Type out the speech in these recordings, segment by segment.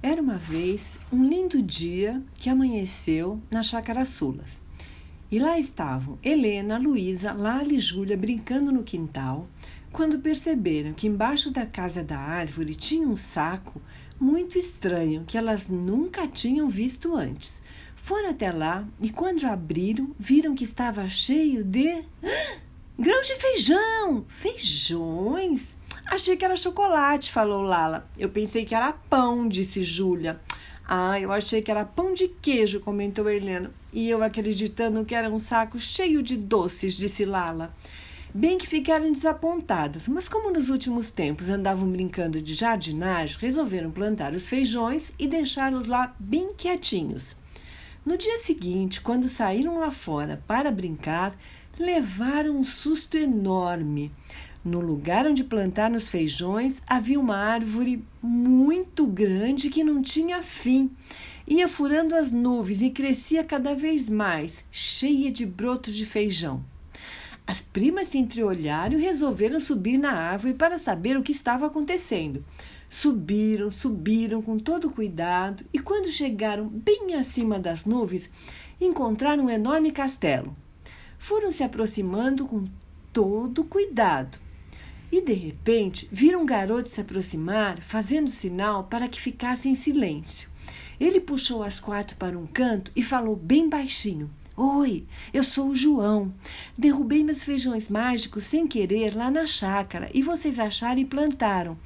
Era uma vez um lindo dia que amanheceu na Chácara Sulas. E lá estavam Helena, Luísa, Lala e Júlia brincando no quintal, quando perceberam que embaixo da casa da árvore tinha um saco muito estranho que elas nunca tinham visto antes. Foram até lá e, quando abriram, viram que estava cheio de. Grãos de feijão! Feijões! Achei que era chocolate, falou Lala. Eu pensei que era pão, disse Júlia. Ah, eu achei que era pão de queijo, comentou Helena. E eu acreditando que era um saco cheio de doces, disse Lala. Bem que ficaram desapontadas, mas como nos últimos tempos andavam brincando de jardinagem, resolveram plantar os feijões e deixá-los lá bem quietinhos. No dia seguinte, quando saíram lá fora para brincar, levaram um susto enorme. No lugar onde plantaram os feijões havia uma árvore muito grande que não tinha fim. Ia furando as nuvens e crescia cada vez mais, cheia de brotos de feijão. As primas se entreolharam e resolveram subir na árvore para saber o que estava acontecendo. Subiram, subiram com todo cuidado e, quando chegaram bem acima das nuvens, encontraram um enorme castelo. Foram se aproximando com todo cuidado e de repente viram um garoto se aproximar, fazendo sinal para que ficasse em silêncio. Ele puxou as quatro para um canto e falou bem baixinho: Oi, eu sou o João. Derrubei meus feijões mágicos sem querer lá na chácara e vocês acharam e plantaram.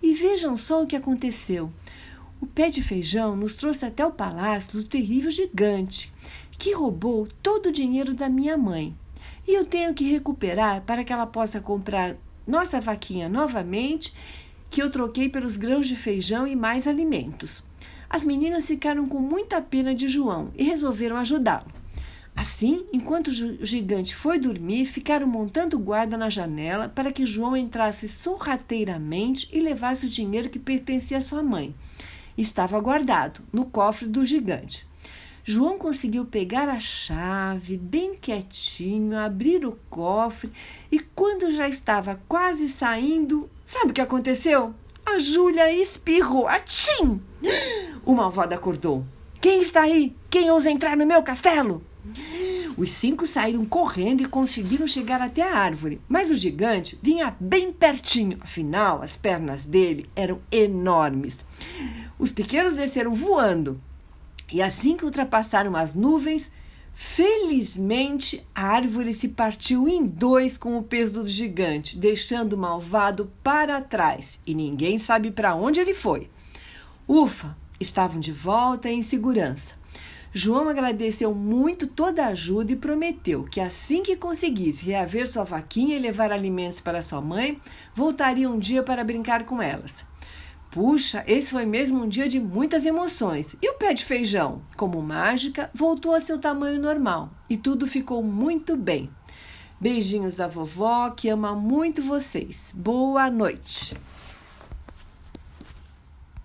E vejam só o que aconteceu. O pé de feijão nos trouxe até o palácio do terrível gigante, que roubou todo o dinheiro da minha mãe. E eu tenho que recuperar para que ela possa comprar nossa vaquinha novamente, que eu troquei pelos grãos de feijão e mais alimentos. As meninas ficaram com muita pena de João e resolveram ajudá-lo. Assim, enquanto o gigante foi dormir, ficaram montando guarda na janela para que João entrasse sorrateiramente e levasse o dinheiro que pertencia à sua mãe. Estava guardado no cofre do gigante. João conseguiu pegar a chave bem quietinho, abrir o cofre e quando já estava quase saindo, sabe o que aconteceu? A Júlia espirrou. Atchim! O malvado acordou. Quem está aí? Quem ousa entrar no meu castelo? Os cinco saíram correndo e conseguiram chegar até a árvore, mas o gigante vinha bem pertinho, afinal, as pernas dele eram enormes. Os pequenos desceram voando e assim que ultrapassaram as nuvens, felizmente a árvore se partiu em dois com o peso do gigante, deixando o malvado para trás, e ninguém sabe para onde ele foi. Ufa, estavam de volta em segurança. João agradeceu muito toda a ajuda e prometeu que assim que conseguisse reaver sua vaquinha e levar alimentos para sua mãe, voltaria um dia para brincar com elas. Puxa, esse foi mesmo um dia de muitas emoções. E o pé de feijão, como mágica, voltou a seu tamanho normal e tudo ficou muito bem. Beijinhos da vovó que ama muito vocês. Boa noite.